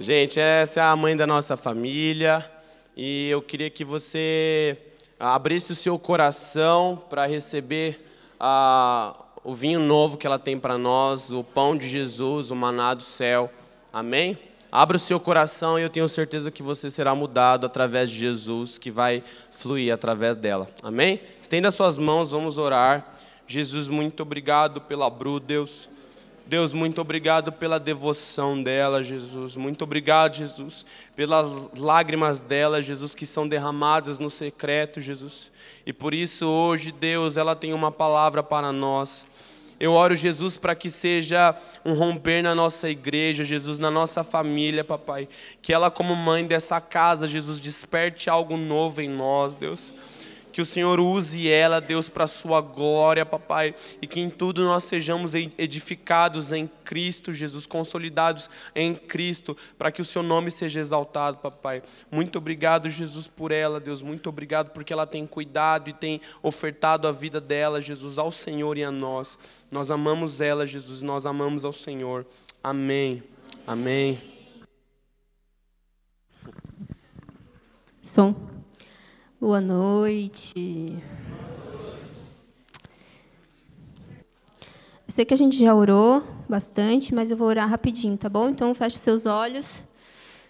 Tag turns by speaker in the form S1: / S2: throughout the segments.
S1: Gente, essa é a mãe da nossa família e eu queria que você abrisse o seu coração para receber ah, o vinho novo que ela tem para nós, o pão de Jesus, o maná do céu. Amém? Abra o seu coração e eu tenho certeza que você será mudado através de Jesus, que vai fluir através dela. Amém? Estenda suas mãos, vamos orar. Jesus, muito obrigado pela Bru, Deus. Deus, muito obrigado pela devoção dela, Jesus. Muito obrigado, Jesus, pelas lágrimas dela, Jesus, que são derramadas no secreto, Jesus. E por isso, hoje, Deus, ela tem uma palavra para nós. Eu oro, Jesus, para que seja um romper na nossa igreja, Jesus, na nossa família, papai. Que ela, como mãe dessa casa, Jesus, desperte algo novo em nós, Deus. Que o Senhor use ela, Deus, para a sua glória, papai. E que em tudo nós sejamos edificados em Cristo, Jesus, consolidados em Cristo, para que o seu nome seja exaltado, papai. Muito obrigado, Jesus, por ela, Deus. Muito obrigado porque ela tem cuidado e tem ofertado a vida dela, Jesus, ao Senhor e a nós. Nós amamos ela, Jesus, nós amamos ao Senhor. Amém. Amém.
S2: Som. Boa noite. Eu sei que a gente já orou bastante, mas eu vou orar rapidinho, tá bom? Então feche seus olhos.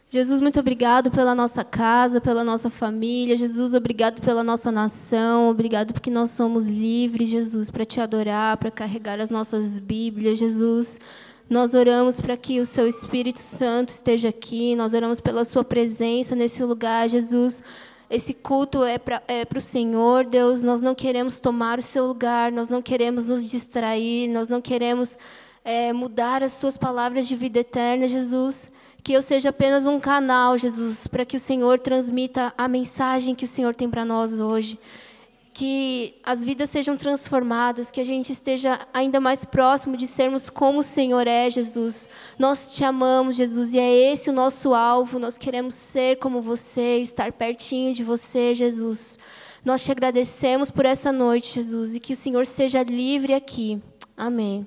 S2: Jesus, muito obrigado pela nossa casa, pela nossa família. Jesus, obrigado pela nossa nação. Obrigado porque nós somos livres, Jesus, para te adorar, para carregar as nossas Bíblias, Jesus. Nós oramos para que o seu Espírito Santo esteja aqui. Nós oramos pela sua presença nesse lugar, Jesus. Esse culto é para é o Senhor, Deus. Nós não queremos tomar o seu lugar, nós não queremos nos distrair, nós não queremos é, mudar as suas palavras de vida eterna, Jesus. Que eu seja apenas um canal, Jesus, para que o Senhor transmita a mensagem que o Senhor tem para nós hoje que as vidas sejam transformadas, que a gente esteja ainda mais próximo de sermos como o Senhor é, Jesus. Nós te amamos, Jesus, e é esse o nosso alvo. Nós queremos ser como você, estar pertinho de você, Jesus. Nós te agradecemos por essa noite, Jesus, e que o Senhor seja livre aqui. Amém.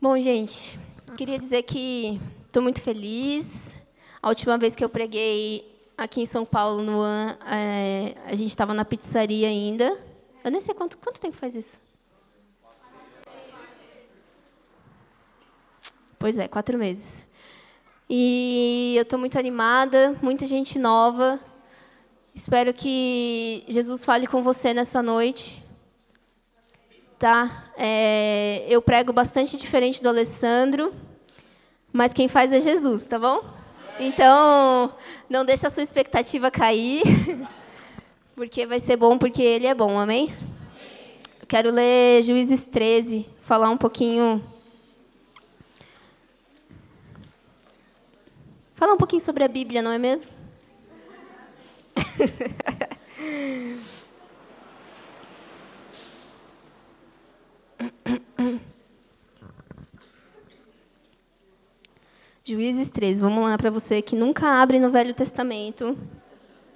S2: Bom, gente, queria dizer que Estou muito feliz. A última vez que eu preguei aqui em São Paulo, no AN, é, a gente estava na pizzaria ainda. Eu nem sei quanto, quanto tempo faz isso. Pois é, quatro meses. E eu estou muito animada, muita gente nova. Espero que Jesus fale com você nessa noite. Tá? É, eu prego bastante diferente do Alessandro. Mas quem faz é Jesus, tá bom? Então, não deixa a sua expectativa cair, porque vai ser bom, porque Ele é bom, amém? quero ler Juízes 13, falar um pouquinho. Falar um pouquinho sobre a Bíblia, não é mesmo? Juízes 13, vamos lá para você que nunca abre no Velho Testamento.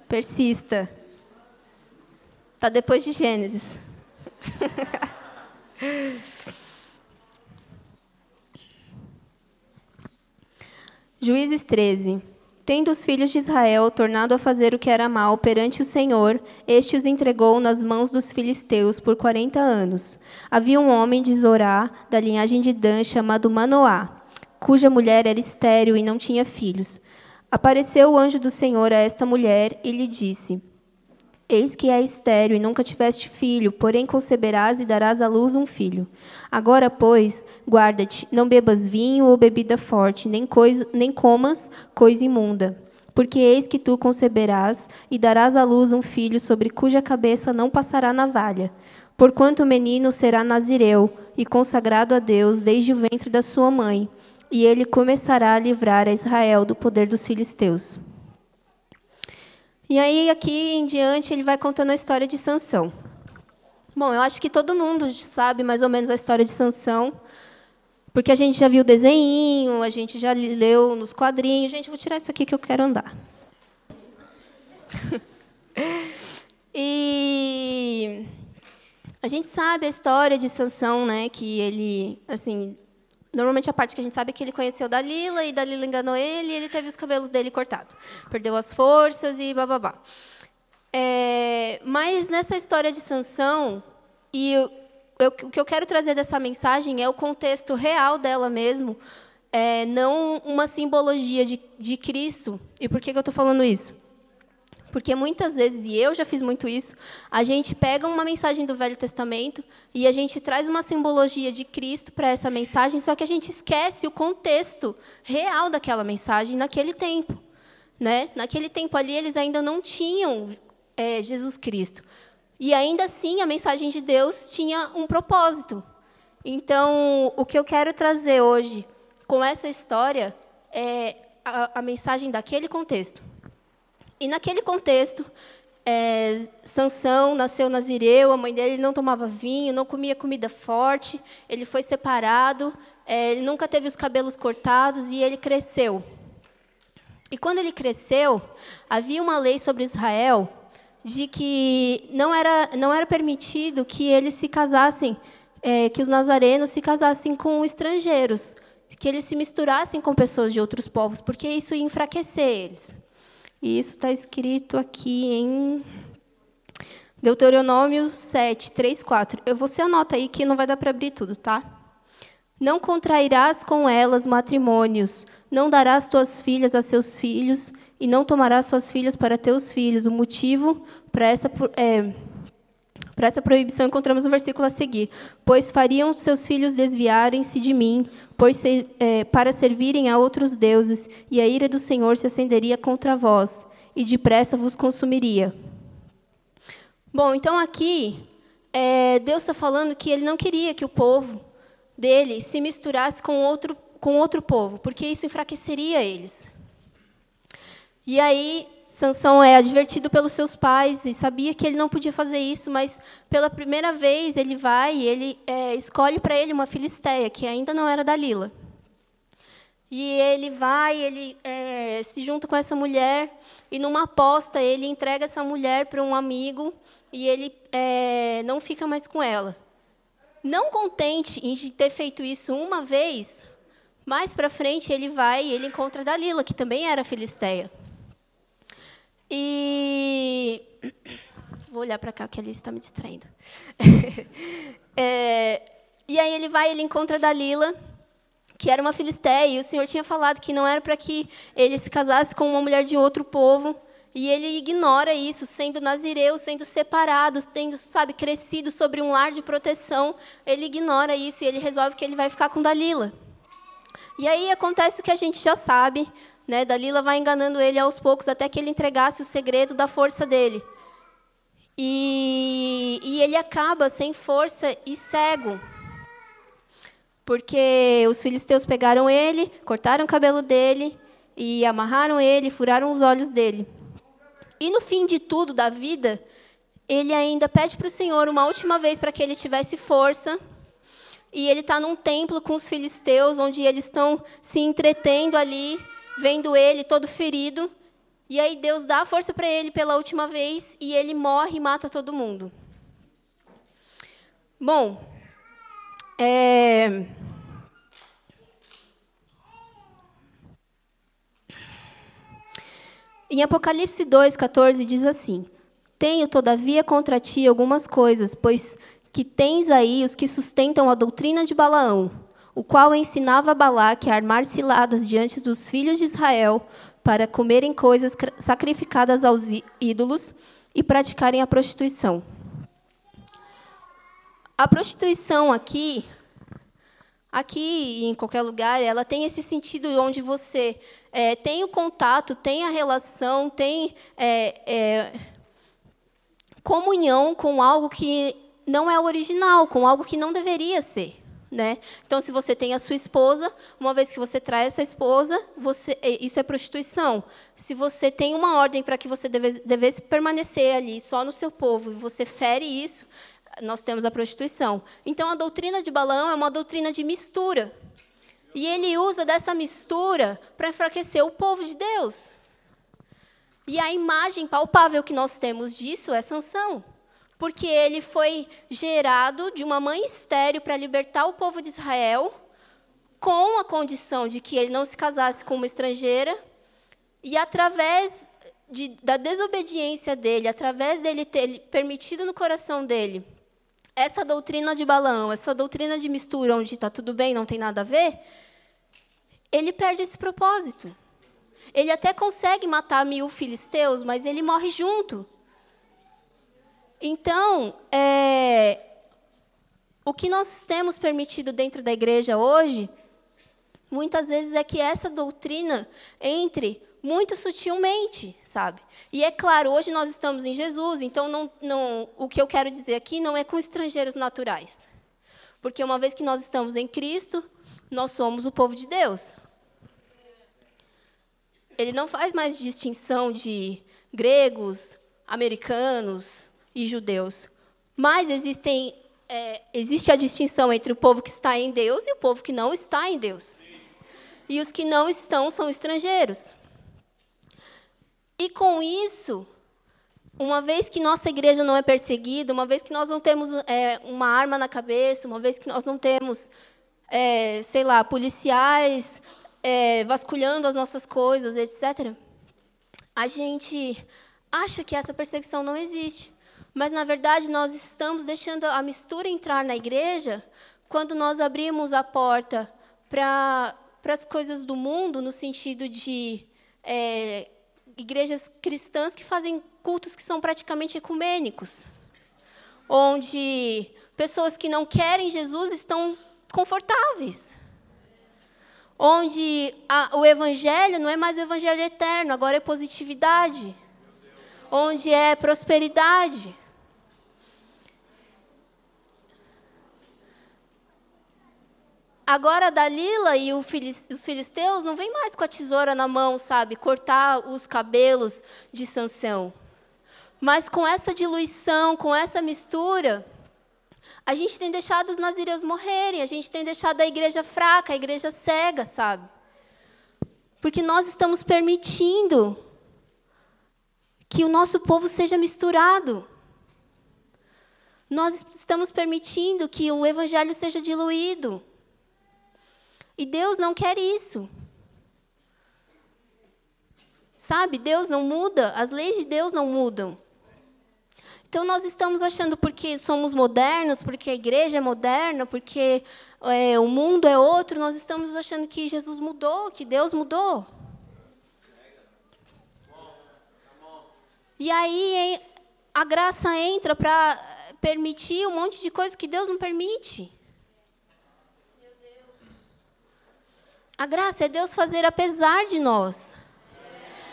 S2: Persista. Está depois de Gênesis. Juízes 13. Tendo os filhos de Israel tornado a fazer o que era mal perante o Senhor, este os entregou nas mãos dos filisteus por quarenta anos. Havia um homem de Zorá, da linhagem de Dan, chamado Manoá cuja mulher era estéril e não tinha filhos. Apareceu o anjo do Senhor a esta mulher e lhe disse: Eis que é estéril e nunca tiveste filho, porém conceberás e darás à luz um filho. Agora, pois, guarda-te, não bebas vinho ou bebida forte, nem, coisa, nem comas coisa imunda. Porque eis que tu conceberás e darás à luz um filho sobre cuja cabeça não passará navalha. Porquanto o menino será nazireu e consagrado a Deus desde o ventre da sua mãe e ele começará a livrar a Israel do poder dos filisteus. E aí, aqui em diante, ele vai contando a história de Sansão. Bom, eu acho que todo mundo sabe mais ou menos a história de Sansão, porque a gente já viu o desenho, a gente já leu nos quadrinhos. Gente, vou tirar isso aqui que eu quero andar. e A gente sabe a história de Sansão, né? Que ele, assim, normalmente a parte que a gente sabe é que ele conheceu Dalila e Dalila enganou ele e ele teve os cabelos dele cortados. Perdeu as forças e bababá. É, mas nessa história de Sansão, e eu, eu, o que eu quero trazer dessa mensagem é o contexto real dela mesmo, é, não uma simbologia de, de Cristo. E por que, que eu estou falando isso? Porque muitas vezes, e eu já fiz muito isso, a gente pega uma mensagem do Velho Testamento e a gente traz uma simbologia de Cristo para essa mensagem, só que a gente esquece o contexto real daquela mensagem naquele tempo. Né? Naquele tempo ali, eles ainda não tinham é, Jesus Cristo. E ainda assim, a mensagem de Deus tinha um propósito. Então, o que eu quero trazer hoje com essa história é a, a mensagem daquele contexto. E naquele contexto, é, Sansão nasceu nazireu, a mãe dele não tomava vinho, não comia comida forte, ele foi separado, é, ele nunca teve os cabelos cortados e ele cresceu. E quando ele cresceu, havia uma lei sobre Israel de que não era, não era permitido que eles se casassem, é, que os nazarenos se casassem com estrangeiros, que eles se misturassem com pessoas de outros povos, porque isso ia enfraquecer eles. E isso está escrito aqui em Deuteronômio 7, 3, 4. Eu, você anota aí que não vai dar para abrir tudo, tá? Não contrairás com elas matrimônios, não darás tuas filhas a seus filhos, e não tomarás suas filhas para teus filhos. O motivo para essa, é, para essa proibição encontramos no versículo a seguir. Pois fariam seus filhos desviarem-se de mim, pois é, para servirem a outros deuses, e a ira do Senhor se acenderia contra vós, e depressa vos consumiria. Bom, então aqui, é, Deus está falando que ele não queria que o povo dele se misturasse com outro, com outro povo, porque isso enfraqueceria eles. E aí, Sansão é advertido pelos seus pais e sabia que ele não podia fazer isso, mas pela primeira vez ele vai e ele é, escolhe para ele uma filisteia que ainda não era Dalila. E ele vai, ele é, se junta com essa mulher e numa aposta ele entrega essa mulher para um amigo e ele é, não fica mais com ela. Não contente em ter feito isso uma vez, mais para frente ele vai e ele encontra Dalila, que também era filisteia. E vou olhar para cá que ali está me distraindo. é, e aí ele vai, ele encontra Dalila, que era uma filisteia, e o Senhor tinha falado que não era para que ele se casasse com uma mulher de outro povo. E ele ignora isso, sendo nazireu, sendo separado, tendo, sabe, crescido sobre um lar de proteção, ele ignora isso e ele resolve que ele vai ficar com Dalila. E aí acontece o que a gente já sabe, né? Dalila vai enganando ele aos poucos até que ele entregasse o segredo da força dele. E, e ele acaba sem força e cego. Porque os filisteus pegaram ele, cortaram o cabelo dele e amarraram ele, furaram os olhos dele. E no fim de tudo da vida, ele ainda pede para o Senhor uma última vez para que ele tivesse força. E ele está num templo com os filisteus, onde eles estão se entretendo ali vendo ele todo ferido. E aí Deus dá a força para ele pela última vez e ele morre e mata todo mundo. Bom, é... em Apocalipse 2,14 diz assim: Tenho, todavia, contra ti algumas coisas, pois que tens aí os que sustentam a doutrina de Balaão o qual ensinava Balaque a armar ciladas diante dos filhos de Israel para comerem coisas sacrificadas aos ídolos e praticarem a prostituição. A prostituição aqui, aqui e em qualquer lugar, ela tem esse sentido onde você é, tem o contato, tem a relação, tem é, é, comunhão com algo que não é original, com algo que não deveria ser. Né? Então, se você tem a sua esposa, uma vez que você traz essa esposa, você, isso é prostituição. Se você tem uma ordem para que você devesse, devesse permanecer ali só no seu povo e você fere isso, nós temos a prostituição. Então, a doutrina de Balaão é uma doutrina de mistura. E ele usa dessa mistura para enfraquecer o povo de Deus. E a imagem palpável que nós temos disso é Sansão. Porque ele foi gerado de uma mãe estéril para libertar o povo de Israel, com a condição de que ele não se casasse com uma estrangeira, e através de, da desobediência dele, através dele ter permitido no coração dele essa doutrina de Balaão, essa doutrina de mistura, onde está tudo bem, não tem nada a ver, ele perde esse propósito. Ele até consegue matar mil filisteus, mas ele morre junto. Então, é, o que nós temos permitido dentro da igreja hoje, muitas vezes é que essa doutrina entre muito sutilmente, sabe? E é claro, hoje nós estamos em Jesus, então não, não, o que eu quero dizer aqui não é com estrangeiros naturais. Porque uma vez que nós estamos em Cristo, nós somos o povo de Deus. Ele não faz mais distinção de gregos, americanos e judeus. Mas existem, é, existe a distinção entre o povo que está em Deus e o povo que não está em Deus. E os que não estão são estrangeiros. E com isso, uma vez que nossa igreja não é perseguida, uma vez que nós não temos é, uma arma na cabeça, uma vez que nós não temos, é, sei lá, policiais é, vasculhando as nossas coisas, etc., a gente acha que essa perseguição não existe. Mas, na verdade, nós estamos deixando a mistura entrar na igreja quando nós abrimos a porta para as coisas do mundo, no sentido de é, igrejas cristãs que fazem cultos que são praticamente ecumênicos, onde pessoas que não querem Jesus estão confortáveis. Onde a, o evangelho não é mais o evangelho eterno, agora é positividade. Onde é prosperidade. Agora Dalila e os filisteus não vêm mais com a tesoura na mão, sabe, cortar os cabelos de Sansão. Mas com essa diluição, com essa mistura, a gente tem deixado os nazireus morrerem, a gente tem deixado a igreja fraca, a igreja cega, sabe? Porque nós estamos permitindo que o nosso povo seja misturado. Nós estamos permitindo que o evangelho seja diluído. E Deus não quer isso. Sabe, Deus não muda, as leis de Deus não mudam. Então nós estamos achando porque somos modernos, porque a igreja é moderna, porque é, o mundo é outro, nós estamos achando que Jesus mudou, que Deus mudou. E aí a graça entra para permitir um monte de coisa que Deus não permite. A graça é Deus fazer apesar de nós.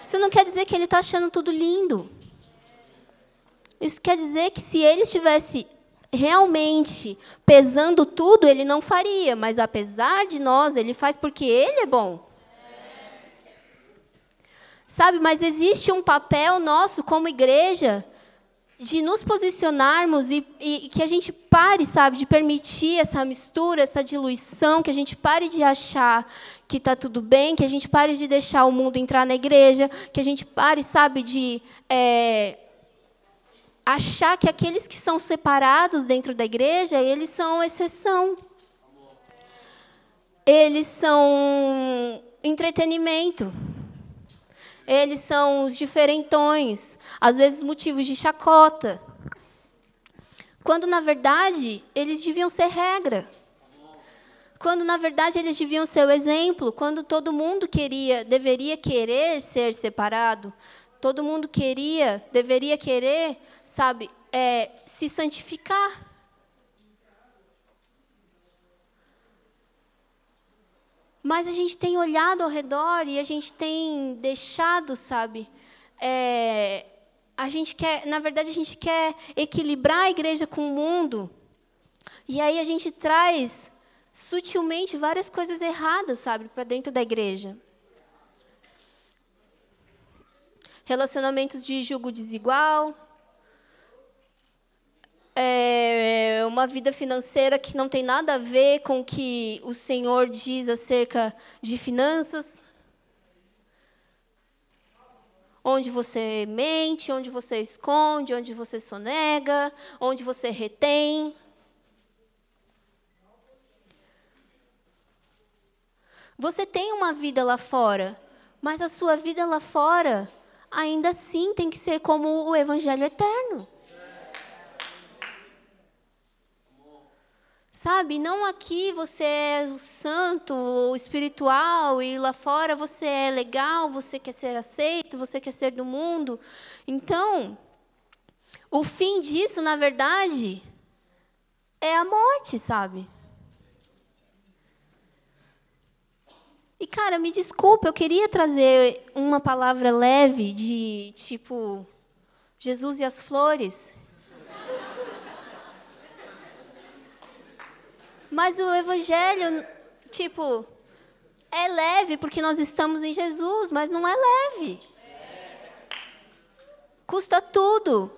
S2: Isso não quer dizer que Ele está achando tudo lindo. Isso quer dizer que se Ele estivesse realmente pesando tudo, Ele não faria. Mas apesar de nós, Ele faz porque Ele é bom. Sabe, mas existe um papel nosso como igreja de nos posicionarmos e, e, que a gente pare, sabe, de permitir essa mistura, essa diluição, que a gente pare de achar que está tudo bem, que a gente pare de deixar o mundo entrar na igreja, que a gente pare, sabe, de é, achar que aqueles que são separados dentro da igreja, eles são exceção. Eles são entretenimento. Eles são os diferentões, às vezes motivos de chacota. Quando, na verdade, eles deviam ser regra. Quando, na verdade, eles deviam ser o exemplo. Quando todo mundo queria, deveria querer ser separado. Todo mundo queria, deveria querer, sabe, é, se santificar. Mas a gente tem olhado ao redor e a gente tem deixado, sabe? É, a gente quer, na verdade, a gente quer equilibrar a igreja com o mundo. E aí a gente traz sutilmente várias coisas erradas, sabe, para dentro da igreja. Relacionamentos de julgo desigual, é uma vida financeira que não tem nada a ver com o que o Senhor diz acerca de finanças. Onde você mente, onde você esconde, onde você sonega, onde você retém. Você tem uma vida lá fora, mas a sua vida lá fora ainda assim tem que ser como o evangelho eterno. Sabe, não aqui você é o santo, o espiritual, e lá fora você é legal, você quer ser aceito, você quer ser do mundo. Então, o fim disso, na verdade, é a morte, sabe? E, cara, me desculpa, eu queria trazer uma palavra leve de tipo Jesus e as flores. Mas o evangelho, tipo, é leve porque nós estamos em Jesus, mas não é leve. Custa tudo.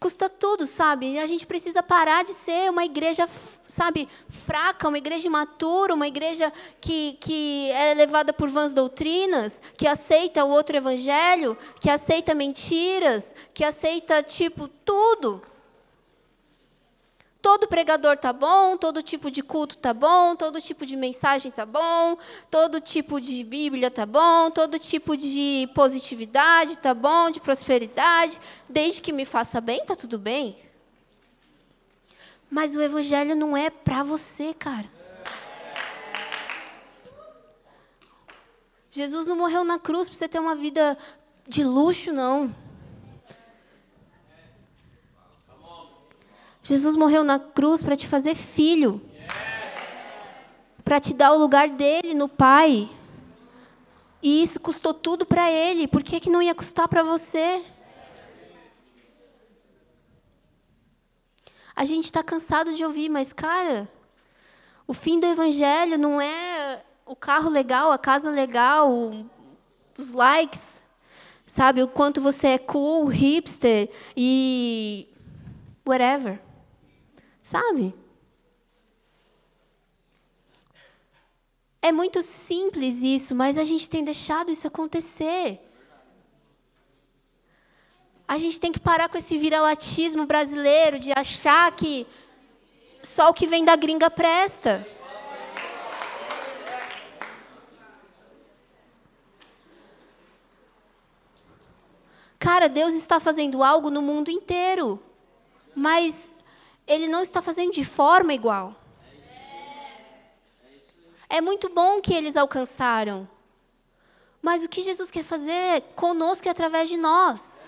S2: Custa tudo, sabe? A gente precisa parar de ser uma igreja, sabe, fraca, uma igreja imatura, uma igreja que, que é levada por vãs doutrinas, que aceita o outro evangelho, que aceita mentiras, que aceita, tipo, tudo. Todo pregador tá bom, todo tipo de culto tá bom, todo tipo de mensagem tá bom, todo tipo de Bíblia tá bom, todo tipo de positividade tá bom, de prosperidade, desde que me faça bem, tá tudo bem. Mas o evangelho não é para você, cara. Jesus não morreu na cruz para você ter uma vida de luxo, não. Jesus morreu na cruz para te fazer filho. Para te dar o lugar dele no Pai. E isso custou tudo para ele. Por que, que não ia custar para você? A gente está cansado de ouvir, mas, cara, o fim do evangelho não é o carro legal, a casa legal, os likes, sabe? O quanto você é cool, hipster e whatever. Sabe? É muito simples isso, mas a gente tem deixado isso acontecer. A gente tem que parar com esse viralatismo brasileiro de achar que só o que vem da gringa presta. Cara, Deus está fazendo algo no mundo inteiro. Mas ele não está fazendo de forma igual. É muito bom que eles alcançaram. Mas o que Jesus quer fazer conosco é através de nós.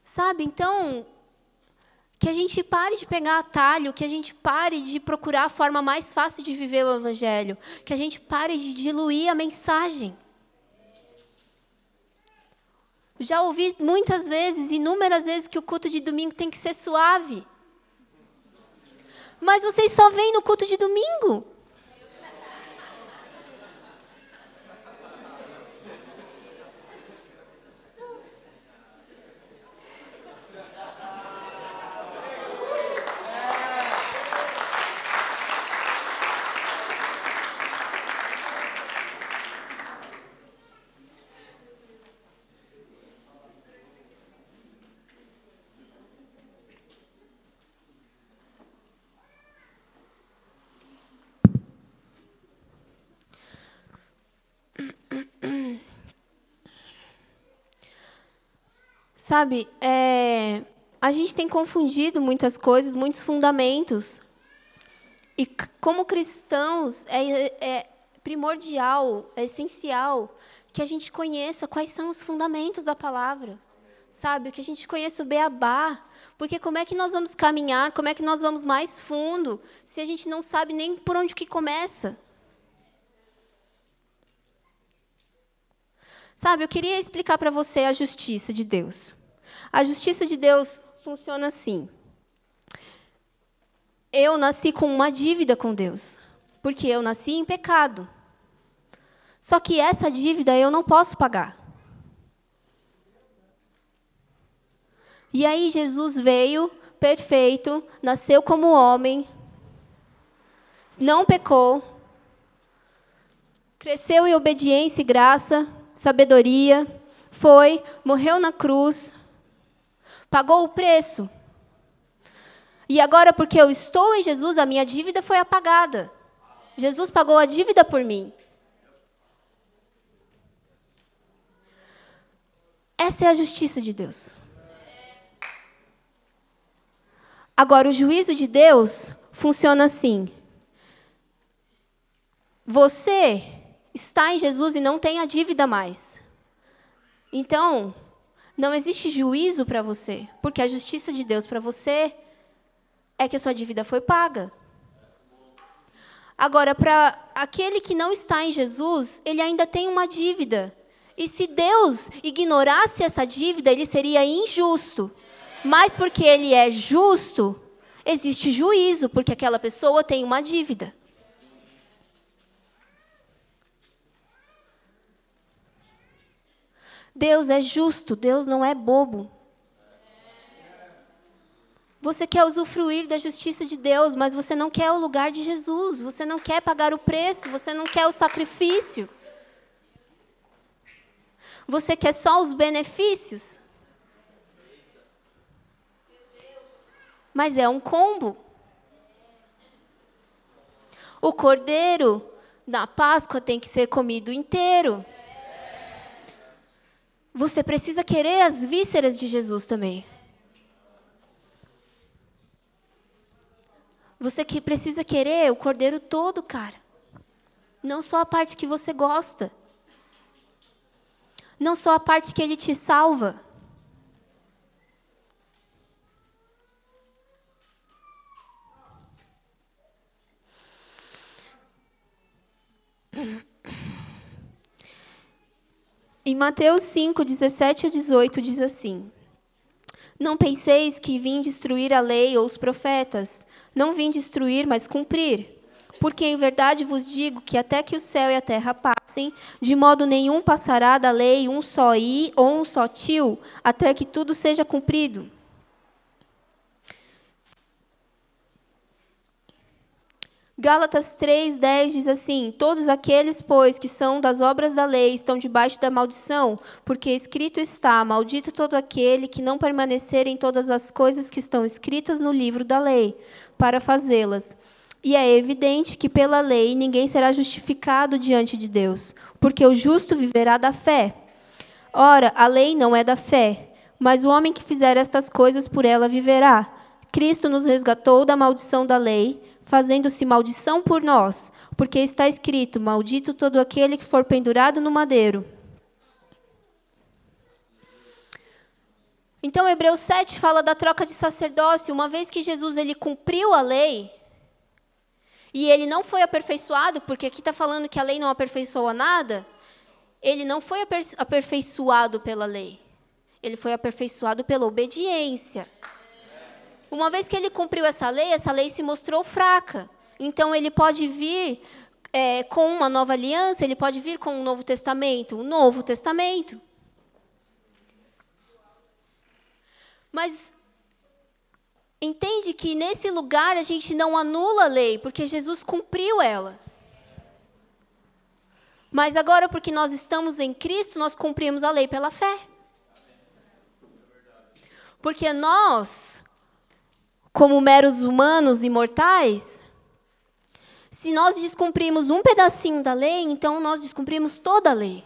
S2: Sabe, então, que a gente pare de pegar atalho, que a gente pare de procurar a forma mais fácil de viver o Evangelho, que a gente pare de diluir a mensagem. Já ouvi muitas vezes, inúmeras vezes, que o culto de domingo tem que ser suave. Mas vocês só vêm no culto de domingo. Sabe, é, a gente tem confundido muitas coisas, muitos fundamentos. E como cristãos, é, é primordial, é essencial que a gente conheça quais são os fundamentos da palavra. Sabe, que a gente conheça o beabá. Porque como é que nós vamos caminhar, como é que nós vamos mais fundo, se a gente não sabe nem por onde que começa? Sabe, eu queria explicar para você a justiça de Deus. A justiça de Deus funciona assim. Eu nasci com uma dívida com Deus, porque eu nasci em pecado. Só que essa dívida eu não posso pagar. E aí Jesus veio perfeito, nasceu como homem, não pecou, cresceu em obediência e graça, sabedoria, foi, morreu na cruz, pagou o preço. E agora, porque eu estou em Jesus, a minha dívida foi apagada. Jesus pagou a dívida por mim. Essa é a justiça de Deus. Agora, o juízo de Deus funciona assim. Você está em Jesus e não tem a dívida mais. Então, não existe juízo para você, porque a justiça de Deus para você é que a sua dívida foi paga. Agora, para aquele que não está em Jesus, ele ainda tem uma dívida. E se Deus ignorasse essa dívida, ele seria injusto. Mas porque ele é justo, existe juízo, porque aquela pessoa tem uma dívida. Deus é justo, Deus não é bobo. Você quer usufruir da justiça de Deus, mas você não quer o lugar de Jesus, você não quer pagar o preço, você não quer o sacrifício. Você quer só os benefícios? Mas é um combo. O cordeiro na Páscoa tem que ser comido inteiro. Você precisa querer as vísceras de Jesus também. Você que precisa querer o cordeiro todo, cara. Não só a parte que você gosta. Não só a parte que ele te salva. Em Mateus 5, 17 a 18 diz assim: Não penseis que vim destruir a lei ou os profetas. Não vim destruir, mas cumprir. Porque em verdade vos digo que até que o céu e a terra passem, de modo nenhum passará da lei um só i ou um só tio, até que tudo seja cumprido. Gálatas 3:10 diz assim: Todos aqueles, pois, que são das obras da lei estão debaixo da maldição, porque escrito está: Maldito todo aquele que não permanecer em todas as coisas que estão escritas no livro da lei, para fazê-las. E é evidente que pela lei ninguém será justificado diante de Deus, porque o justo viverá da fé. Ora, a lei não é da fé, mas o homem que fizer estas coisas por ela viverá. Cristo nos resgatou da maldição da lei fazendo-se maldição por nós, porque está escrito: Maldito todo aquele que for pendurado no madeiro. Então, Hebreus 7 fala da troca de sacerdócio. Uma vez que Jesus ele cumpriu a lei, e ele não foi aperfeiçoado, porque aqui está falando que a lei não aperfeiçoa nada, ele não foi aperfeiçoado pela lei. Ele foi aperfeiçoado pela obediência. Uma vez que ele cumpriu essa lei, essa lei se mostrou fraca. Então ele pode vir é, com uma nova aliança, ele pode vir com um novo testamento, um novo testamento. Mas entende que nesse lugar a gente não anula a lei, porque Jesus cumpriu ela. Mas agora, porque nós estamos em Cristo, nós cumprimos a lei pela fé. Porque nós como meros humanos imortais, se nós descumprimos um pedacinho da lei, então nós descumprimos toda a lei.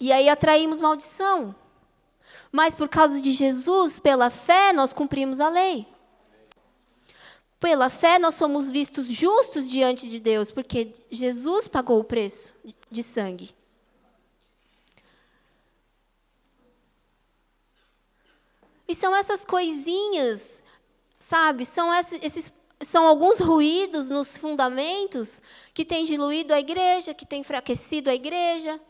S2: E aí atraímos maldição. Mas por causa de Jesus, pela fé, nós cumprimos a lei. Pela fé, nós somos vistos justos diante de Deus, porque Jesus pagou o preço de sangue. E são essas coisinhas, sabe? São esses, são alguns ruídos nos fundamentos que têm diluído a igreja, que têm enfraquecido a igreja,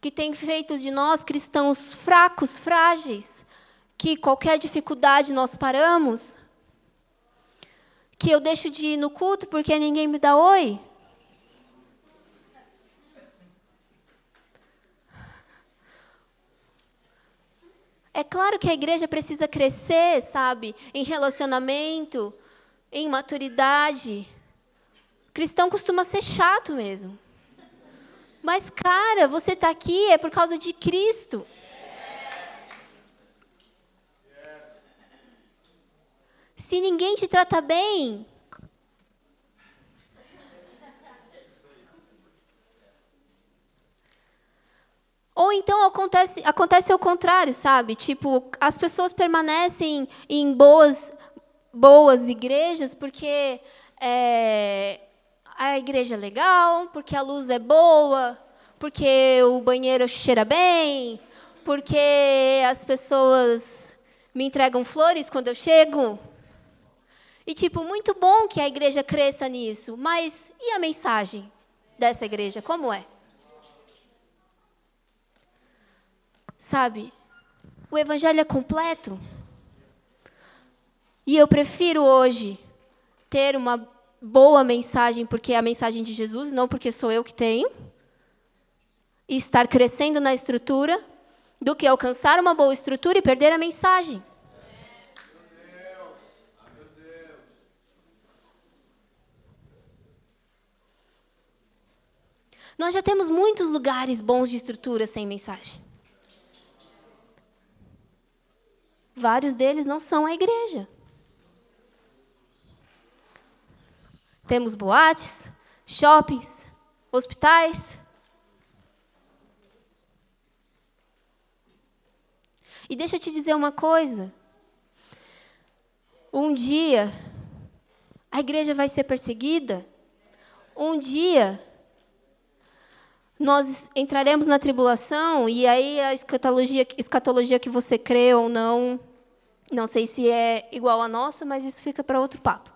S2: que têm feito de nós cristãos fracos, frágeis, que qualquer dificuldade nós paramos, que eu deixo de ir no culto porque ninguém me dá oi. É claro que a igreja precisa crescer, sabe, em relacionamento, em maturidade. Cristão costuma ser chato mesmo. Mas, cara, você está aqui é por causa de Cristo. Se ninguém te trata bem, Ou então acontece, acontece ao contrário, sabe? Tipo, as pessoas permanecem em boas, boas igrejas porque é, a igreja é legal, porque a luz é boa, porque o banheiro cheira bem, porque as pessoas me entregam flores quando eu chego. E, tipo, muito bom que a igreja cresça nisso, mas e a mensagem dessa igreja? Como é? Sabe? O evangelho é completo. E eu prefiro hoje ter uma boa mensagem porque é a mensagem de Jesus, não porque sou eu que tenho, e estar crescendo na estrutura, do que alcançar uma boa estrutura e perder a mensagem. Nós já temos muitos lugares bons de estrutura sem mensagem. Vários deles não são a igreja. Temos boates, shoppings, hospitais. E deixa eu te dizer uma coisa. Um dia a igreja vai ser perseguida. Um dia nós entraremos na tribulação e aí a escatologia, escatologia que você crê ou não não sei se é igual à nossa, mas isso fica para outro papo.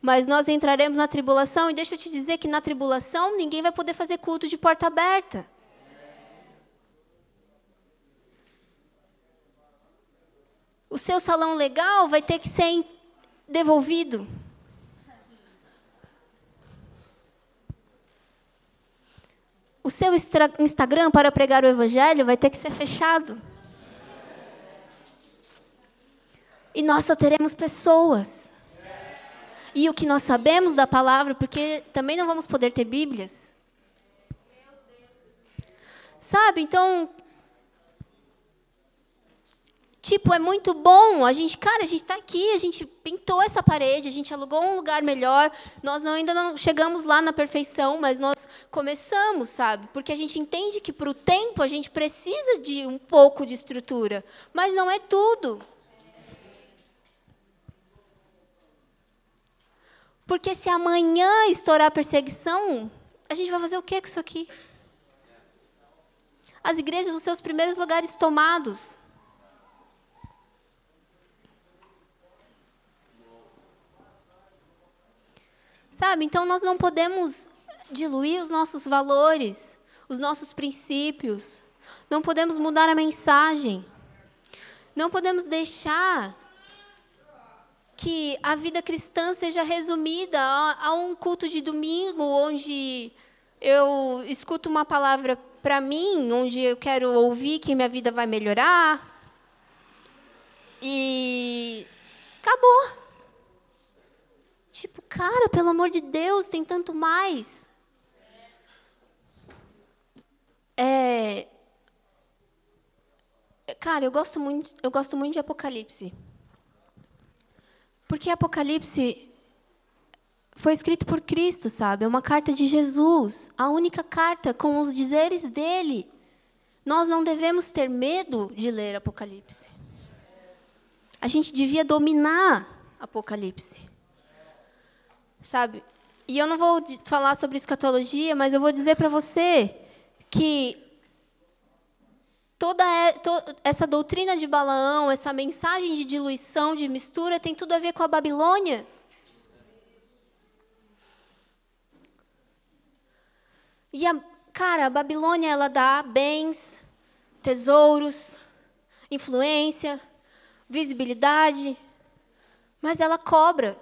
S2: Mas nós entraremos na tribulação, e deixa eu te dizer que na tribulação ninguém vai poder fazer culto de porta aberta. O seu salão legal vai ter que ser devolvido. O seu Instagram para pregar o evangelho vai ter que ser fechado. E nós só teremos pessoas. E o que nós sabemos da palavra, porque também não vamos poder ter Bíblias. Sabe? Então, tipo, é muito bom. A gente, cara, a gente está aqui, a gente pintou essa parede, a gente alugou um lugar melhor. Nós não, ainda não chegamos lá na perfeição, mas nós começamos, sabe? Porque a gente entende que para o tempo a gente precisa de um pouco de estrutura, mas não é tudo. Porque se amanhã estourar perseguição, a gente vai fazer o que com isso aqui? As igrejas, os seus primeiros lugares tomados. Sabe? Então nós não podemos diluir os nossos valores, os nossos princípios. Não podemos mudar a mensagem. Não podemos deixar que a vida cristã seja resumida a, a um culto de domingo, onde eu escuto uma palavra para mim, onde eu quero ouvir que minha vida vai melhorar. E acabou. Tipo, cara, pelo amor de Deus, tem tanto mais. É, cara, eu gosto muito, eu gosto muito de Apocalipse. Porque Apocalipse foi escrito por Cristo, sabe? É uma carta de Jesus, a única carta com os dizeres dele. Nós não devemos ter medo de ler Apocalipse. A gente devia dominar Apocalipse. Sabe? E eu não vou falar sobre escatologia, mas eu vou dizer para você que toda essa doutrina de Balaão, essa mensagem de diluição, de mistura, tem tudo a ver com a Babilônia. E a, cara, a Babilônia ela dá bens, tesouros, influência, visibilidade, mas ela cobra.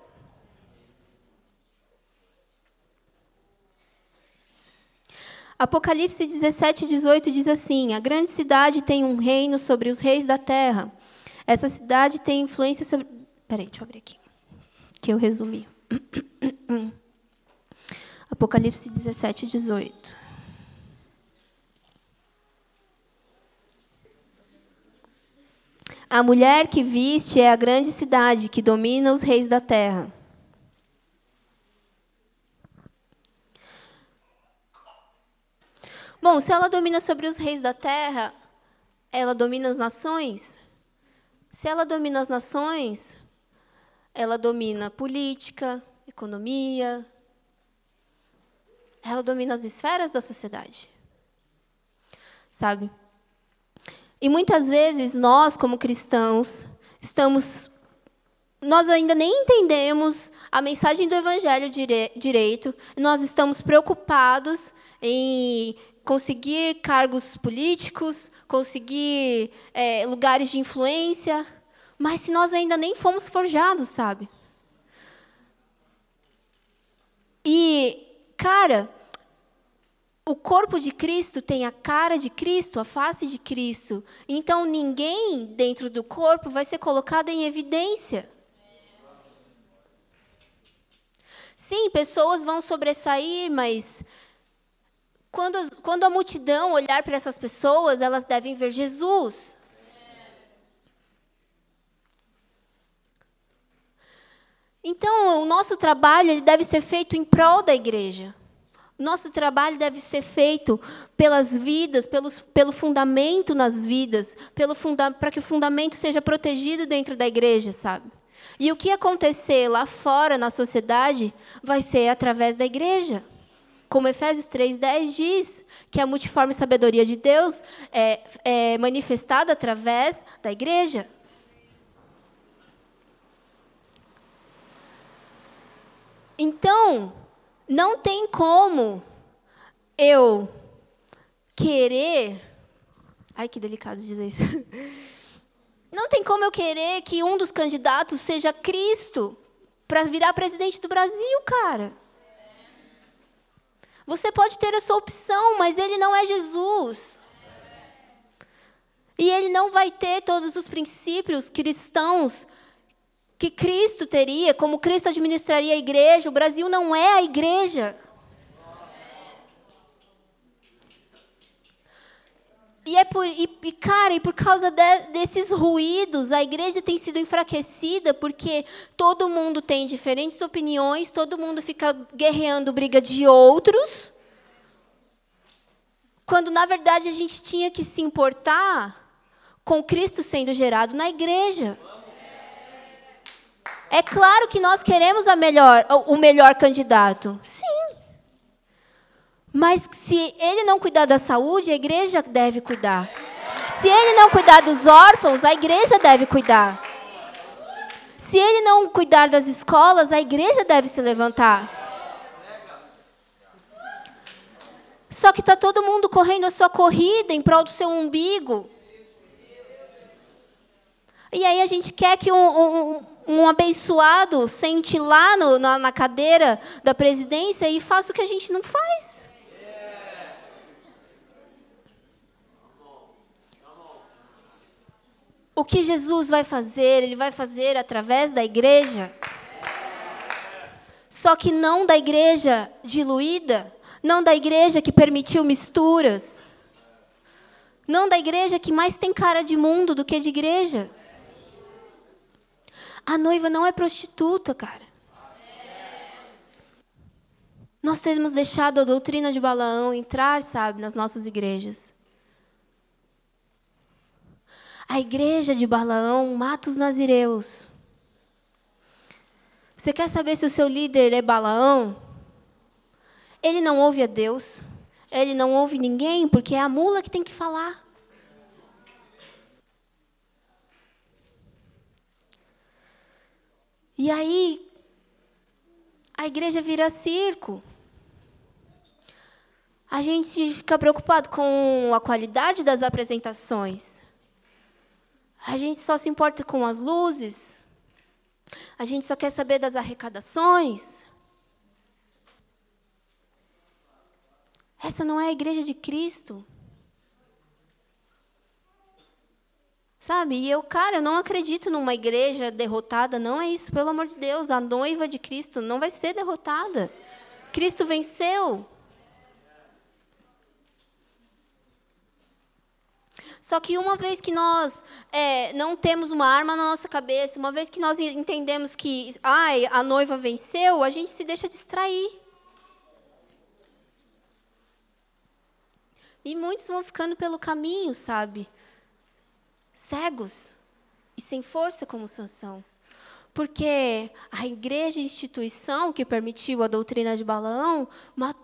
S2: Apocalipse 17, 18 diz assim: A grande cidade tem um reino sobre os reis da terra. Essa cidade tem influência sobre. Peraí, deixa eu abrir aqui. que eu resumi. Apocalipse 17, 18. A mulher que viste é a grande cidade que domina os reis da terra. Bom, se ela domina sobre os reis da terra, ela domina as nações? Se ela domina as nações, ela domina política, economia, ela domina as esferas da sociedade. Sabe? E muitas vezes nós, como cristãos, estamos nós ainda nem entendemos a mensagem do evangelho direito, nós estamos preocupados em conseguir cargos políticos, conseguir é, lugares de influência, mas se nós ainda nem fomos forjados, sabe? E, cara, o corpo de Cristo tem a cara de Cristo, a face de Cristo. Então ninguém dentro do corpo vai ser colocado em evidência. Sim, pessoas vão sobressair, mas quando, quando a multidão olhar para essas pessoas, elas devem ver Jesus. Então, o nosso trabalho ele deve ser feito em prol da igreja. O nosso trabalho deve ser feito pelas vidas, pelos, pelo fundamento nas vidas, para que o fundamento seja protegido dentro da igreja, sabe? E o que acontecer lá fora na sociedade vai ser através da igreja. Como Efésios 3,10 diz, que a multiforme sabedoria de Deus é, é manifestada através da igreja. Então, não tem como eu querer. Ai, que delicado dizer isso. Não tem como eu querer que um dos candidatos seja Cristo para virar presidente do Brasil, cara. Você pode ter a sua opção, mas ele não é Jesus. E ele não vai ter todos os princípios cristãos que Cristo teria, como Cristo administraria a igreja. O Brasil não é a igreja. E, é por, e, e, cara, e por causa de, desses ruídos, a igreja tem sido enfraquecida porque todo mundo tem diferentes opiniões, todo mundo fica guerreando briga de outros. Quando, na verdade, a gente tinha que se importar com Cristo sendo gerado na igreja. É claro que nós queremos melhor, o melhor candidato. Sim. Mas se ele não cuidar da saúde, a igreja deve cuidar. Se ele não cuidar dos órfãos, a igreja deve cuidar. Se ele não cuidar das escolas, a igreja deve se levantar. Só que está todo mundo correndo a sua corrida em prol do seu umbigo. E aí a gente quer que um, um, um abençoado sente lá no, na, na cadeira da presidência e faça o que a gente não faz. O que Jesus vai fazer, ele vai fazer através da igreja. Só que não da igreja diluída, não da igreja que permitiu misturas, não da igreja que mais tem cara de mundo do que de igreja. A noiva não é prostituta, cara. Nós temos deixado a doutrina de Balaão entrar, sabe, nas nossas igrejas. A igreja de Balaão mata os nazireus. Você quer saber se o seu líder é Balaão? Ele não ouve a Deus. Ele não ouve ninguém, porque é a mula que tem que falar. E aí, a igreja vira circo. A gente fica preocupado com a qualidade das apresentações. A gente só se importa com as luzes. A gente só quer saber das arrecadações. Essa não é a igreja de Cristo. Sabe? E eu, cara, eu não acredito numa igreja derrotada, não é isso, pelo amor de Deus. A noiva de Cristo não vai ser derrotada. Cristo venceu. Só que uma vez que nós é, não temos uma arma na nossa cabeça, uma vez que nós entendemos que ai, a noiva venceu, a gente se deixa distrair. E muitos vão ficando pelo caminho, sabe? Cegos e sem força como Sansão. Porque a igreja instituição que permitiu a doutrina de Balaão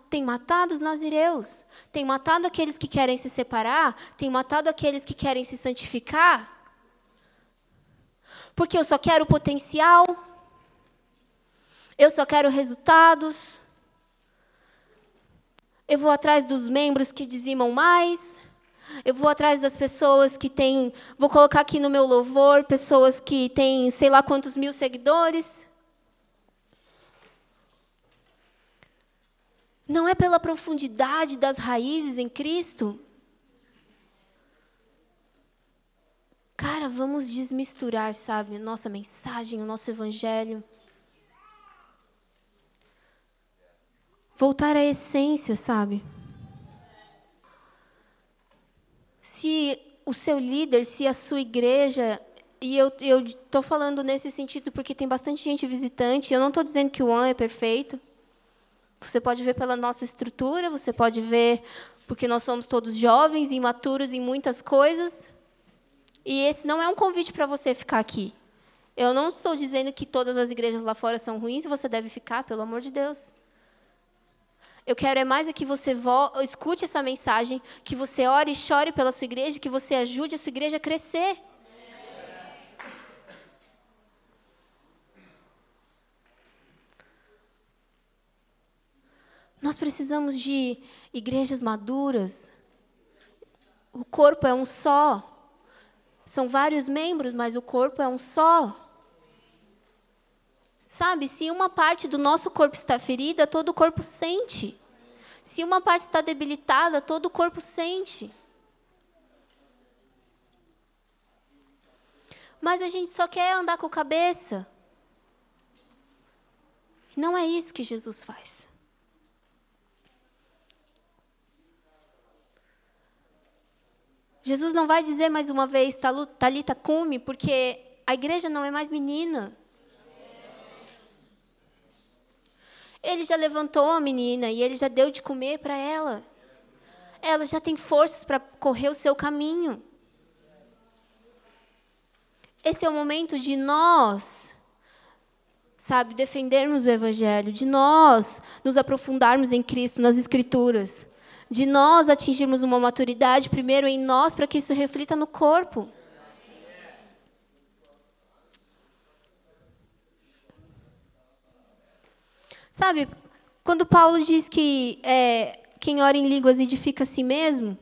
S2: tem matado os nazireus, tem matado aqueles que querem se separar, tem matado aqueles que querem se santificar. Porque eu só quero potencial, eu só quero resultados, eu vou atrás dos membros que dizimam mais. Eu vou atrás das pessoas que têm. Vou colocar aqui no meu louvor pessoas que têm sei lá quantos mil seguidores. Não é pela profundidade das raízes em Cristo. Cara, vamos desmisturar, sabe, nossa mensagem, o nosso evangelho. Voltar à essência, sabe? Se o seu líder, se a sua igreja, e eu estou falando nesse sentido porque tem bastante gente visitante, eu não estou dizendo que o AN é perfeito. Você pode ver pela nossa estrutura, você pode ver porque nós somos todos jovens imaturos em muitas coisas. E esse não é um convite para você ficar aqui. Eu não estou dizendo que todas as igrejas lá fora são ruins e você deve ficar, pelo amor de Deus. Eu quero é mais é que você escute essa mensagem, que você ore e chore pela sua igreja, que você ajude a sua igreja a crescer. Nós precisamos de igrejas maduras. O corpo é um só. São vários membros, mas o corpo é um só. Sabe, se uma parte do nosso corpo está ferida, todo o corpo sente. Se uma parte está debilitada, todo o corpo sente. Mas a gente só quer andar com a cabeça. Não é isso que Jesus faz. Jesus não vai dizer mais uma vez, Talita cume, porque a igreja não é mais menina. Ele já levantou a menina e ele já deu de comer para ela. Ela já tem forças para correr o seu caminho. Esse é o momento de nós, sabe, defendermos o Evangelho, de nós nos aprofundarmos em Cristo, nas Escrituras, de nós atingirmos uma maturidade primeiro em nós, para que isso reflita no corpo. Sabe, quando Paulo diz que é, quem ora em línguas edifica a si mesmo,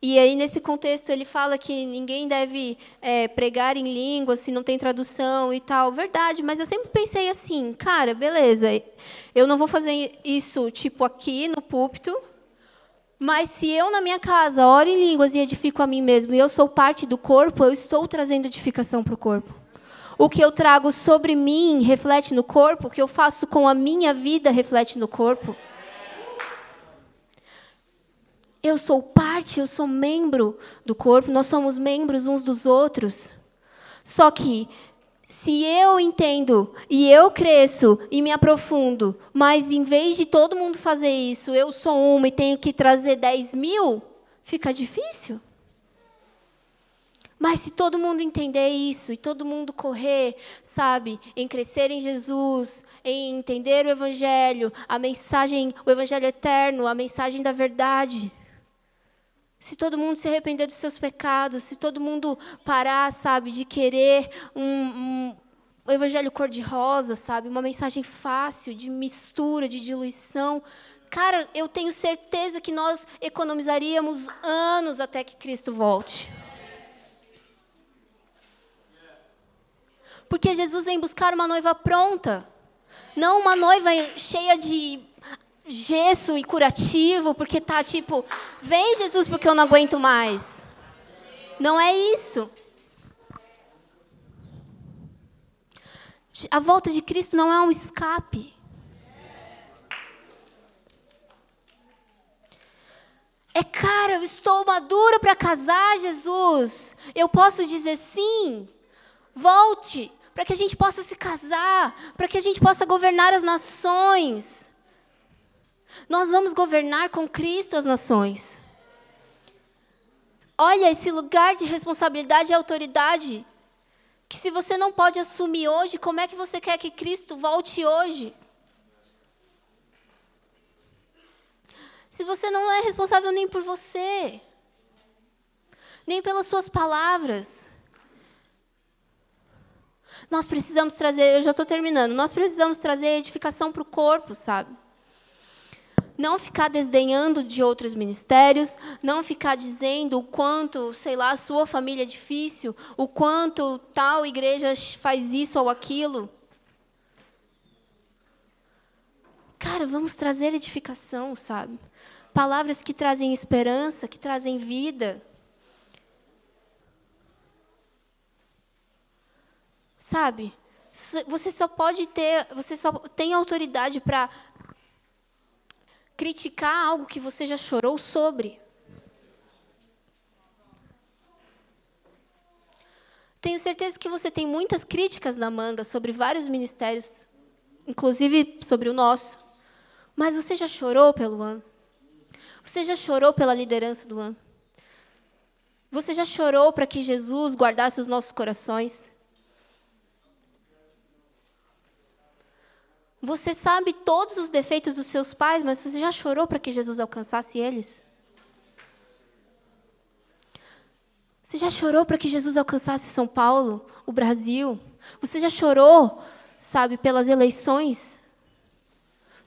S2: e aí, nesse contexto, ele fala que ninguém deve é, pregar em línguas se não tem tradução e tal. Verdade, mas eu sempre pensei assim, cara, beleza, eu não vou fazer isso, tipo, aqui no púlpito, mas se eu, na minha casa, oro em línguas e edifico a mim mesmo, e eu sou parte do corpo, eu estou trazendo edificação para o corpo. O que eu trago sobre mim reflete no corpo, o que eu faço com a minha vida reflete no corpo. Eu sou parte, eu sou membro do corpo, nós somos membros uns dos outros. Só que, se eu entendo e eu cresço e me aprofundo, mas em vez de todo mundo fazer isso, eu sou uma e tenho que trazer 10 mil, fica difícil. Mas se todo mundo entender isso e todo mundo correr, sabe, em crescer em Jesus, em entender o Evangelho, a mensagem, o Evangelho eterno, a mensagem da verdade. Se todo mundo se arrepender dos seus pecados, se todo mundo parar, sabe, de querer um, um, evangelho cor-de-rosa, sabe, uma mensagem fácil, de mistura, de diluição, cara, eu tenho certeza que nós economizaríamos anos até que Cristo volte. Porque Jesus vem buscar uma noiva pronta, não uma noiva cheia de gesso e curativo, porque tá tipo, vem Jesus porque eu não aguento mais. Não é isso. A volta de Cristo não é um escape. É, cara, eu estou madura para casar, Jesus. Eu posso dizer sim. Volte, para que a gente possa se casar, para que a gente possa governar as nações. Nós vamos governar com Cristo as nações. Olha esse lugar de responsabilidade e autoridade que se você não pode assumir hoje, como é que você quer que Cristo volte hoje? Se você não é responsável nem por você, nem pelas suas palavras. Nós precisamos trazer, eu já estou terminando, nós precisamos trazer edificação para o corpo, sabe? não ficar desdenhando de outros ministérios, não ficar dizendo o quanto, sei lá, a sua família é difícil, o quanto tal igreja faz isso ou aquilo. Cara, vamos trazer edificação, sabe? Palavras que trazem esperança, que trazem vida. Sabe? Você só pode ter, você só tem autoridade para criticar algo que você já chorou sobre. Tenho certeza que você tem muitas críticas na manga sobre vários ministérios, inclusive sobre o nosso. Mas você já chorou pelo ano? Você já chorou pela liderança do ano? Você já chorou para que Jesus guardasse os nossos corações? Você sabe todos os defeitos dos seus pais, mas você já chorou para que Jesus alcançasse eles? Você já chorou para que Jesus alcançasse São Paulo, o Brasil? Você já chorou, sabe, pelas eleições?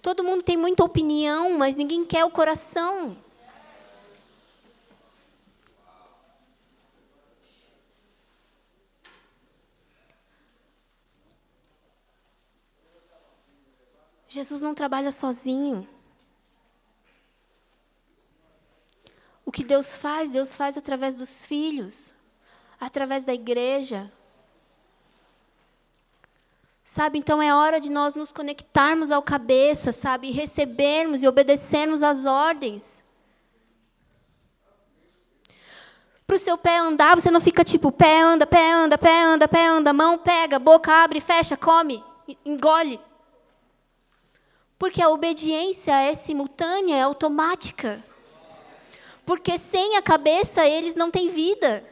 S2: Todo mundo tem muita opinião, mas ninguém quer o coração. Jesus não trabalha sozinho. O que Deus faz, Deus faz através dos filhos, através da igreja. Sabe, então é hora de nós nos conectarmos ao cabeça, sabe, recebermos e obedecermos às ordens. Para o seu pé andar, você não fica tipo, pé anda, pé anda, pé anda, pé anda, mão pega, boca abre, fecha, come, engole. Porque a obediência é simultânea, é automática. Porque sem a cabeça eles não têm vida.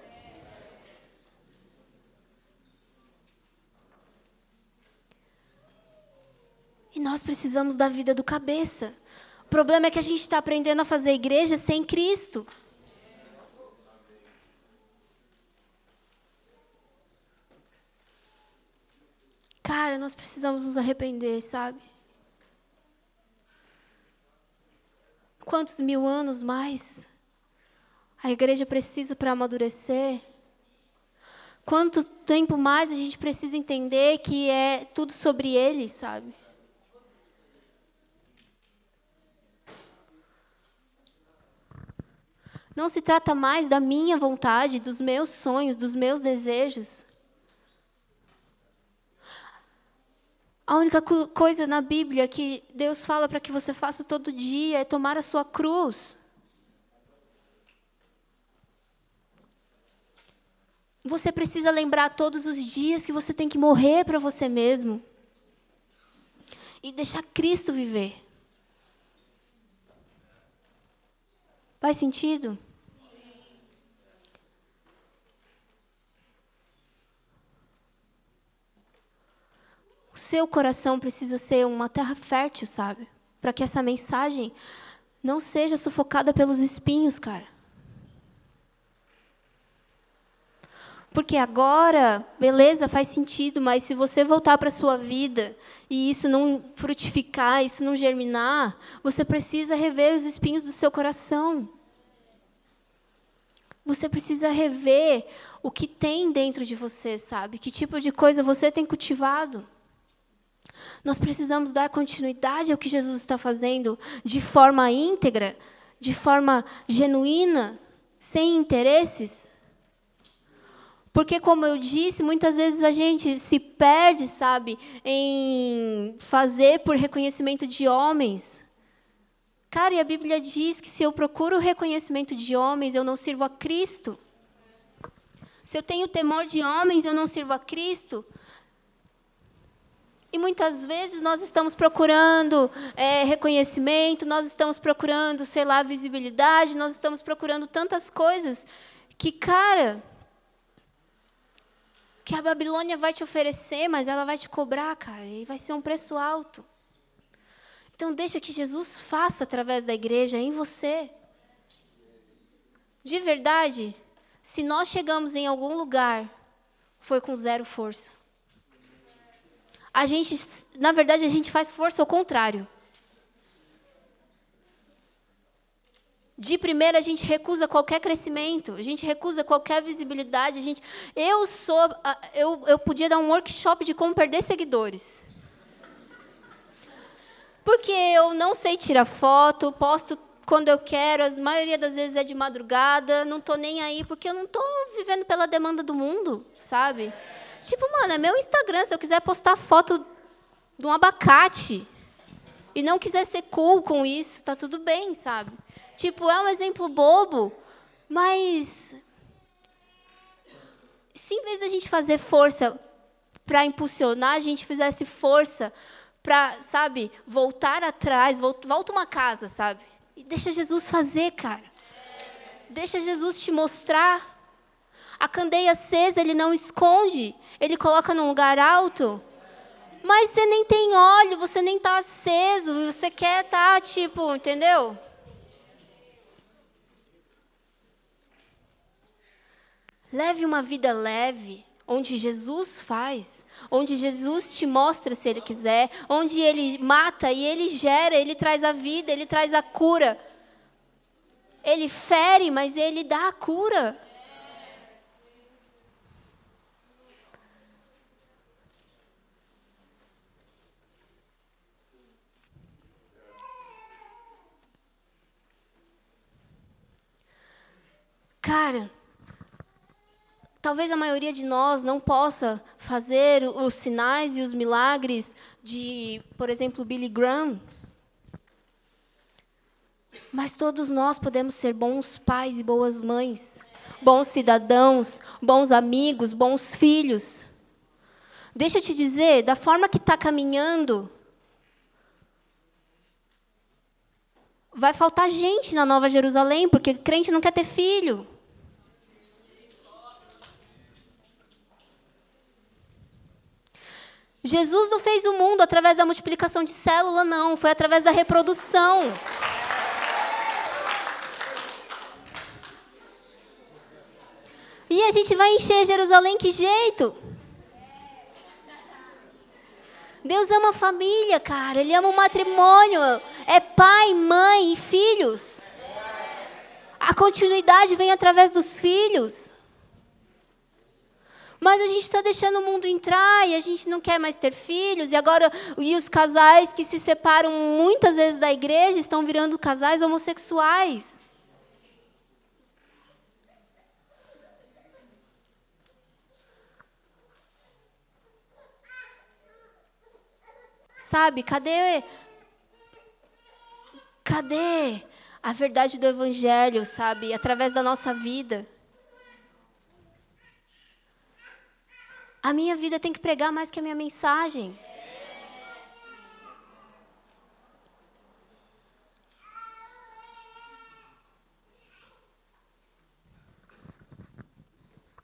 S2: E nós precisamos da vida do cabeça. O problema é que a gente está aprendendo a fazer igreja sem Cristo. Cara, nós precisamos nos arrepender, sabe? Quantos mil anos mais a igreja precisa para amadurecer? Quanto tempo mais a gente precisa entender que é tudo sobre ele, sabe? Não se trata mais da minha vontade, dos meus sonhos, dos meus desejos. A única coisa na Bíblia que Deus fala para que você faça todo dia é tomar a sua cruz. Você precisa lembrar todos os dias que você tem que morrer para você mesmo. E deixar Cristo viver. Faz sentido? O seu coração precisa ser uma terra fértil, sabe? Para que essa mensagem não seja sufocada pelos espinhos, cara. Porque agora, beleza, faz sentido, mas se você voltar para a sua vida e isso não frutificar, isso não germinar, você precisa rever os espinhos do seu coração. Você precisa rever o que tem dentro de você, sabe? Que tipo de coisa você tem cultivado. Nós precisamos dar continuidade ao que Jesus está fazendo de forma íntegra, de forma genuína, sem interesses. Porque, como eu disse, muitas vezes a gente se perde, sabe, em fazer por reconhecimento de homens. Cara, e a Bíblia diz que se eu procuro o reconhecimento de homens, eu não sirvo a Cristo. Se eu tenho temor de homens, eu não sirvo a Cristo. E muitas vezes nós estamos procurando é, reconhecimento, nós estamos procurando, sei lá, visibilidade, nós estamos procurando tantas coisas que, cara, que a Babilônia vai te oferecer, mas ela vai te cobrar, cara, e vai ser um preço alto. Então deixa que Jesus faça através da igreja em você. De verdade, se nós chegamos em algum lugar, foi com zero força a gente, na verdade, a gente faz força ao contrário. De primeira, a gente recusa qualquer crescimento, a gente recusa qualquer visibilidade. A gente, eu sou, eu, eu podia dar um workshop de como perder seguidores. Porque eu não sei tirar foto, posto quando eu quero, a maioria das vezes é de madrugada, não estou nem aí, porque eu não estou vivendo pela demanda do mundo, sabe? Tipo, mano, é meu Instagram. Se eu quiser postar foto de um abacate e não quiser ser cool com isso, tá tudo bem, sabe? Tipo, é um exemplo bobo, mas se em vez da gente fazer força para impulsionar, a gente fizesse força para, sabe, voltar atrás, volta, uma casa, sabe? E deixa Jesus fazer, cara. Deixa Jesus te mostrar. A candeia acesa, ele não esconde, ele coloca num lugar alto. Mas você nem tem óleo, você nem está aceso, você quer estar, tá, tipo, entendeu? Leve uma vida leve, onde Jesus faz, onde Jesus te mostra se Ele quiser, onde Ele mata e Ele gera, Ele traz a vida, Ele traz a cura. Ele fere, mas Ele dá a cura. Cara, talvez a maioria de nós não possa fazer os sinais e os milagres de, por exemplo, Billy Graham. Mas todos nós podemos ser bons pais e boas mães, bons cidadãos, bons amigos, bons filhos. Deixa eu te dizer, da forma que está caminhando, vai faltar gente na Nova Jerusalém, porque crente não quer ter filho. Jesus não fez o mundo através da multiplicação de célula, não. Foi através da reprodução. E a gente vai encher Jerusalém que jeito? Deus ama a família, cara. Ele ama o matrimônio. É pai, mãe e filhos. A continuidade vem através dos filhos. Mas a gente está deixando o mundo entrar e a gente não quer mais ter filhos. E agora, e os casais que se separam muitas vezes da igreja estão virando casais homossexuais. Sabe, cadê cadê a verdade do evangelho, sabe, através da nossa vida? A minha vida tem que pregar mais que a minha mensagem.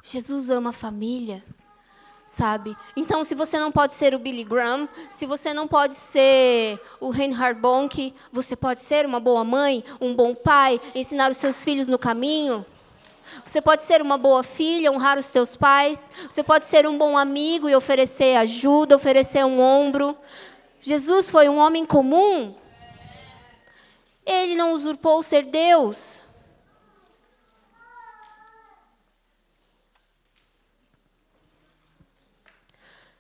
S2: Jesus ama a família, sabe? Então, se você não pode ser o Billy Graham, se você não pode ser o Reinhard Bonk, você pode ser uma boa mãe, um bom pai, ensinar os seus filhos no caminho. Você pode ser uma boa filha, honrar os seus pais. Você pode ser um bom amigo e oferecer ajuda, oferecer um ombro. Jesus foi um homem comum. Ele não usurpou ser Deus.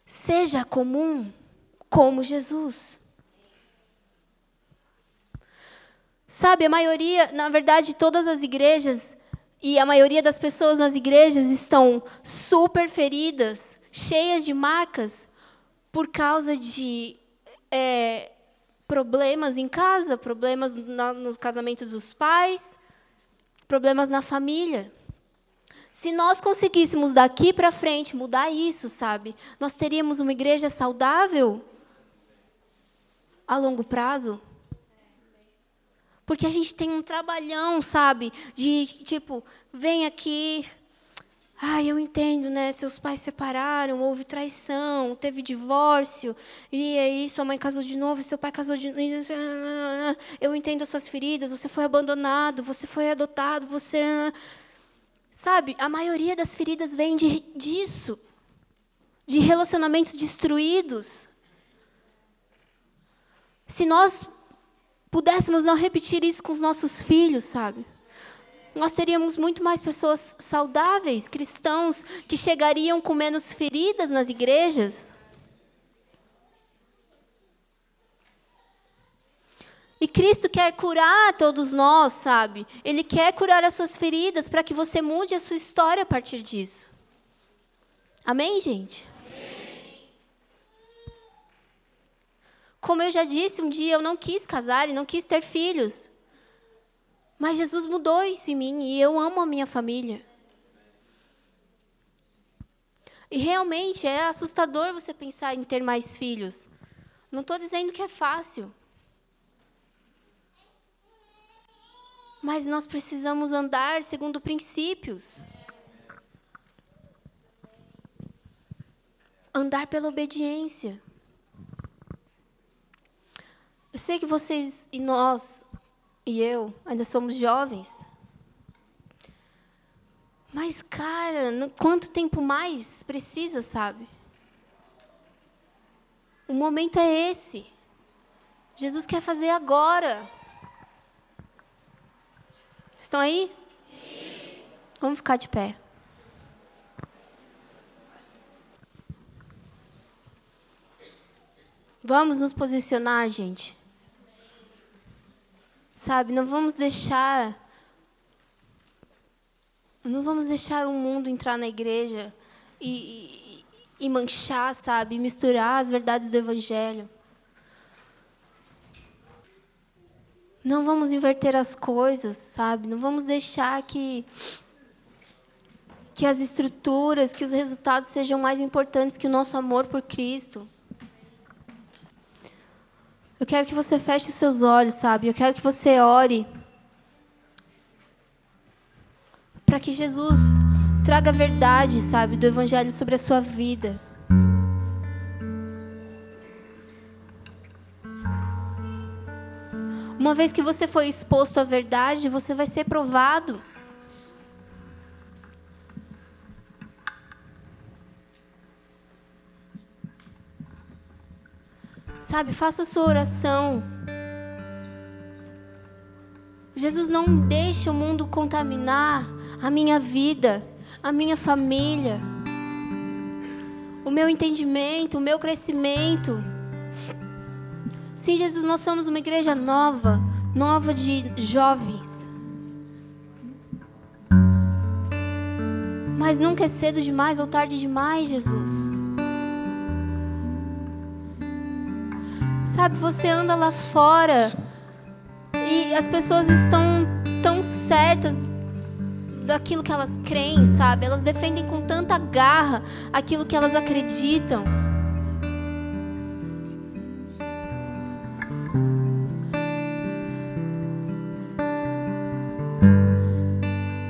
S2: Seja comum como Jesus. Sabe, a maioria, na verdade, todas as igrejas E a maioria das pessoas nas igrejas estão super feridas, cheias de marcas, por causa de é, problemas em casa, problemas na, nos casamentos dos pais, problemas na família. Se nós conseguíssemos daqui para frente mudar isso, sabe? Nós teríamos uma igreja saudável a longo prazo. Porque a gente tem um trabalhão, sabe? De tipo, vem aqui. Ai, eu entendo, né? Seus pais separaram, houve traição, teve divórcio, e aí sua mãe casou de novo, seu pai casou de novo. Eu entendo as suas feridas, você foi abandonado, você foi adotado, você. Sabe, a maioria das feridas vem de, disso de relacionamentos destruídos. Se nós pudéssemos não repetir isso com os nossos filhos, sabe? Nós teríamos muito mais pessoas saudáveis, cristãos, que chegariam com menos feridas nas igrejas. E Cristo quer curar todos nós, sabe? Ele quer curar as suas feridas para que você mude a sua história a partir disso. Amém, gente? Como eu já disse, um dia eu não quis casar e não quis ter filhos. Mas Jesus mudou isso em mim e eu amo a minha família. E realmente é assustador você pensar em ter mais filhos. Não estou dizendo que é fácil. Mas nós precisamos andar segundo princípios. Andar pela obediência. Eu sei que vocês e nós e eu ainda somos jovens. Mas, cara, quanto tempo mais precisa, sabe? O momento é esse. Jesus quer fazer agora. Estão aí? Sim. Vamos ficar de pé. Vamos nos posicionar, gente. Sabe, não vamos deixar não vamos deixar o mundo entrar na igreja e, e, e manchar, sabe, misturar as verdades do evangelho. Não vamos inverter as coisas, sabe? Não vamos deixar que que as estruturas, que os resultados sejam mais importantes que o nosso amor por Cristo. Eu quero que você feche os seus olhos, sabe? Eu quero que você ore para que Jesus traga a verdade, sabe, do evangelho sobre a sua vida. Uma vez que você foi exposto à verdade, você vai ser provado. Sabe, faça a sua oração. Jesus não deixa o mundo contaminar a minha vida, a minha família, o meu entendimento, o meu crescimento. Sim, Jesus, nós somos uma igreja nova, nova de jovens. Mas nunca é cedo demais ou tarde demais, Jesus. Sabe, você anda lá fora e as pessoas estão tão certas daquilo que elas creem, sabe? Elas defendem com tanta garra aquilo que elas acreditam.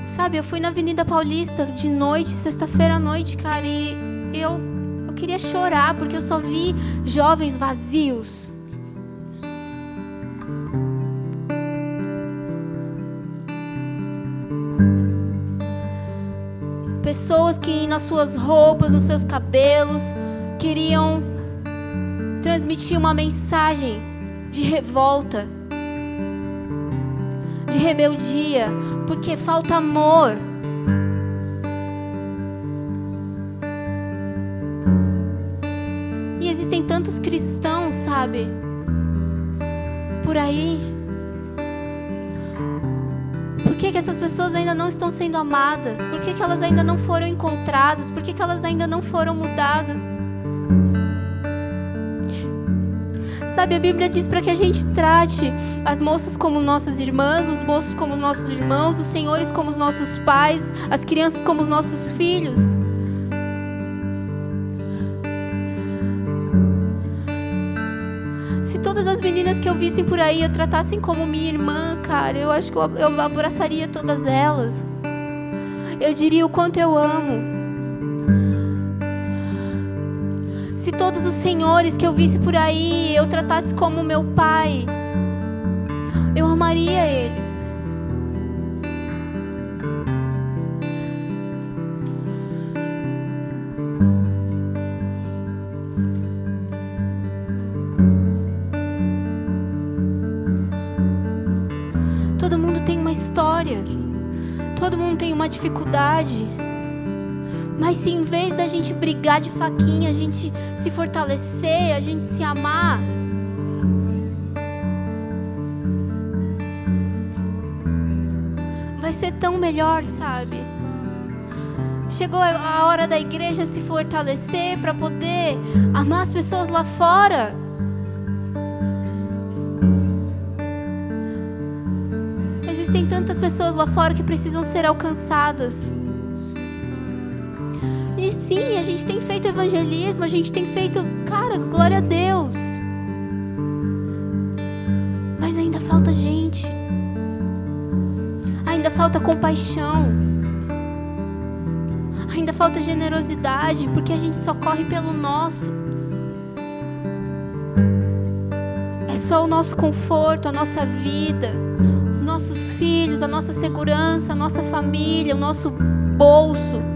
S2: Sabe, eu fui na Avenida Paulista de noite, sexta-feira à noite, cara, e eu, eu queria chorar porque eu só vi jovens vazios. Pessoas que nas suas roupas, nos seus cabelos, queriam transmitir uma mensagem de revolta de rebeldia, porque falta amor. E existem tantos cristãos, sabe? Por aí. Essas pessoas ainda não estão sendo amadas? Por que, que elas ainda não foram encontradas? Por que, que elas ainda não foram mudadas? Sabe, a Bíblia diz para que a gente trate as moças como nossas irmãs, os moços como os nossos irmãos, os senhores como os nossos pais, as crianças como os nossos filhos. Meninas que eu vissem por aí eu tratassem como minha irmã, cara, eu acho que eu, eu abraçaria todas elas. Eu diria o quanto eu amo. Se todos os senhores que eu visse por aí eu tratasse como meu pai, eu amaria eles. Dificuldade. Mas se em vez da gente brigar de faquinha, a gente se fortalecer, a gente se amar, vai ser tão melhor, sabe? Chegou a hora da igreja se fortalecer para poder amar as pessoas lá fora. Pessoas lá fora que precisam ser alcançadas. E sim, a gente tem feito evangelismo, a gente tem feito, cara, glória a Deus. Mas ainda falta gente. Ainda falta compaixão. Ainda falta generosidade, porque a gente só corre pelo nosso. É só o nosso conforto, a nossa vida, a nossa segurança, a nossa família, o nosso bolso.